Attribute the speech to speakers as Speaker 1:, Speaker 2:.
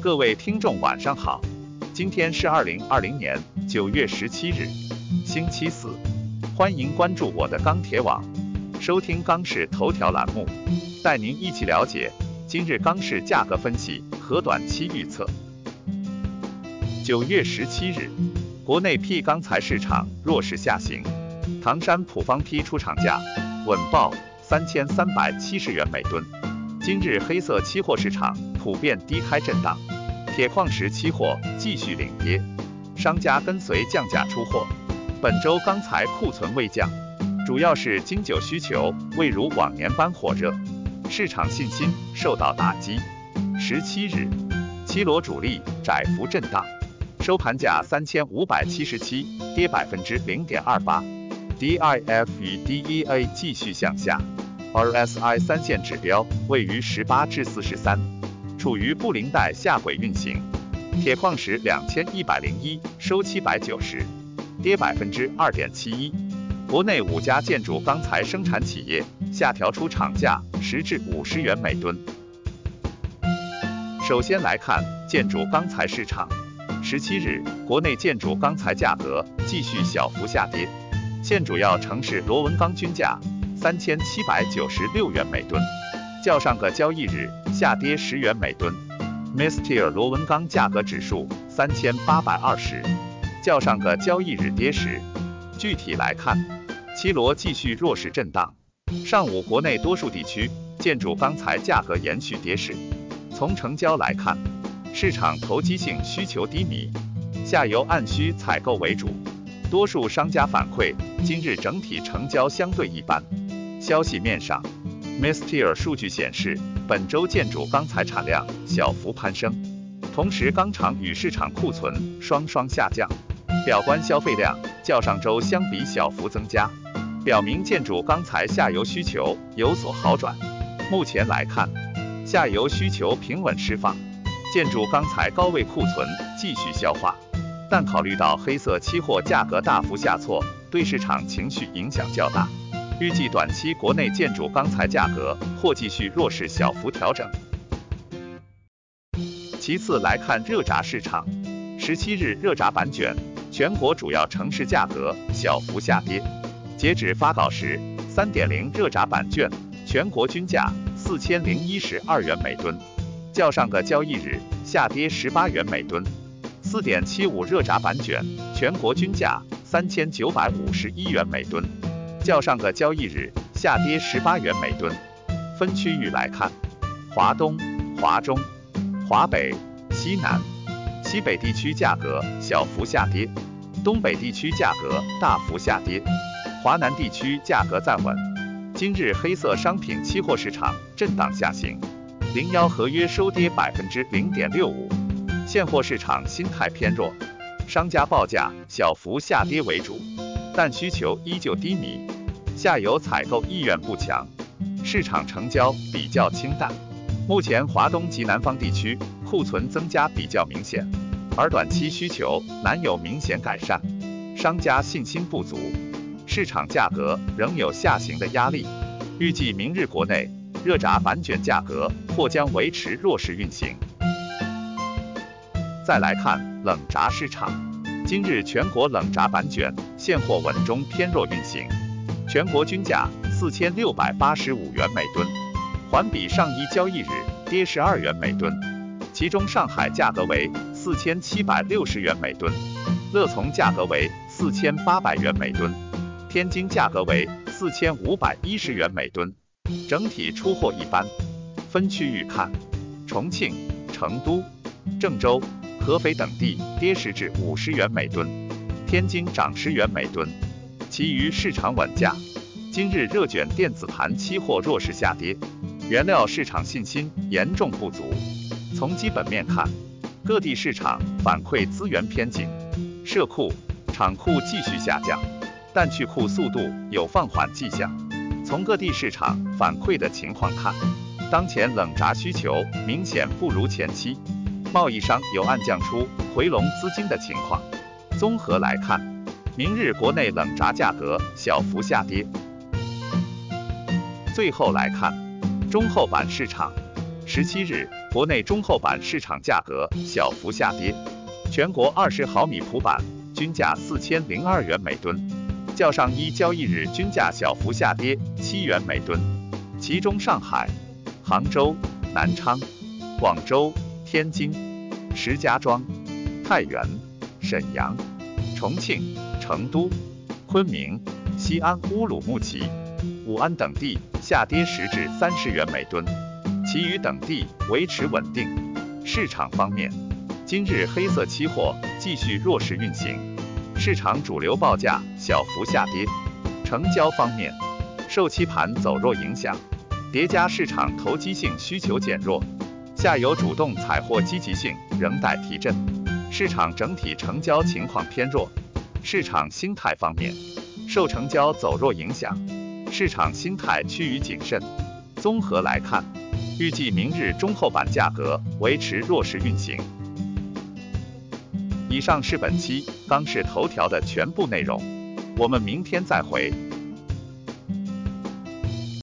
Speaker 1: 各位听众晚上好，今天是二零二零年九月十七日，星期四，欢迎关注我的钢铁网，收听钢市头条栏目，带您一起了解今日钢市价格分析和短期预测。九月十七日，国内 P 钢材市场弱势下行，唐山普方坯出厂价稳报三千三百七十元每吨。今日黑色期货市场普遍低开震荡。铁矿石期货继续领跌，商家跟随降价出货。本周钢材库存未降，主要是金九需求未如往年般火热，市场信心受到打击。十七日，七螺主力窄幅震荡，收盘价三千五百七十七，跌百分之零点二八。DIF 与 DEA 继续向下，RSI 三线指标位于十八至四十三。处于布林带下轨运行，铁矿石两千一百零一收七百九十，跌百分之二点七一。国内五家建筑钢材生产企业下调出厂价十至五十元每吨。首先来看建筑钢材市场，十七日国内建筑钢材价格继续小幅下跌，现主要城市螺纹钢均价三千七百九十六元每吨。较上个交易日下跌十元每吨 Mister 螺纹钢价格指数三千八百二十，较上个交易日跌十。具体来看，七螺继续弱势震荡。上午国内多数地区建筑钢材价格延续跌势。从成交来看，市场投机性需求低迷，下游按需采购为主。多数商家反馈，今日整体成交相对一般。消息面上。，Mistier 数据显示，本周建筑钢材产量小幅攀升，同时钢厂与市场库存双双下降，表观消费量较上周相比小幅增加，表明建筑钢材下游需求有所好转。目前来看，下游需求平稳释放，建筑钢材高位库存继续消化，但考虑到黑色期货价格大幅下挫，对市场情绪影响较大。预计短期国内建筑钢材价格或继续弱势小幅调整。其次来看热轧市场，十七日热轧板卷全国主要城市价格小幅下跌。截止发稿时，三点零热轧板卷全国均价四千零一十二元每吨，较上个交易日下跌十八元每吨。四点七五热轧板卷全国均价三千九百五十一元每吨。较上个交易日下跌十八元每吨。分区域来看，华东、华中、华北、西南、西北地区价格小幅下跌，东北地区价格大幅下跌，华南地区价格暂稳。今日黑色商品期货市场震荡下行，零幺合约收跌百分之零点六五，现货市场心态偏弱，商家报价小幅下跌为主，但需求依旧低迷。下游采购意愿不强，市场成交比较清淡。目前华东及南方地区库存增加比较明显，而短期需求难有明显改善，商家信心不足，市场价格仍有下行的压力。预计明日国内热轧板卷价格或将维持弱势运行。再来看冷轧市场，今日全国冷轧板卷现货稳中偏弱运行。全国均价四千六百八十五元每吨，环比上一交易日跌十二元每吨。其中上海价格为四千七百六十元每吨，乐从价格为四千八百元每吨，天津价格为四千五百一十元每吨。整体出货一般。分区域看，重庆、成都、郑州、合肥等地跌十至五十元每吨，天津涨十元每吨。其余市场稳价。今日热卷电子盘期货弱势下跌，原料市场信心严重不足。从基本面看，各地市场反馈资源偏紧，社库、厂库继续下降，但去库速度有放缓迹象。从各地市场反馈的情况看，当前冷轧需求明显不如前期，贸易商有暗降出回笼资金的情况。综合来看。明日国内冷轧价格小幅下跌。最后来看中厚板市场，十七日，国内中厚板市场价格小幅下跌，全国二十毫米普板均价四千零二元每吨，较上一交易日均价小幅下跌七元每吨。其中，上海、杭州、南昌、广州、天津、石家庄、太原、沈阳、重庆、成都、昆明、西安、乌鲁木齐、武安等地下跌十至三十元每吨。其余等地维持稳定。市场方面，今日黑色期货继续弱势运行，市场主流报价小幅下跌。成交方面，受期盘走弱影响，叠加市场投机性需求减弱，下游主动采货积极性仍待提振，市场整体成交情况偏弱。市场心态方面，受成交走弱影响，市场心态趋于谨慎。综合来看。预计明日中厚板价格维持弱势运行。以上是本期钢市头条的全部内容，我们明天再会。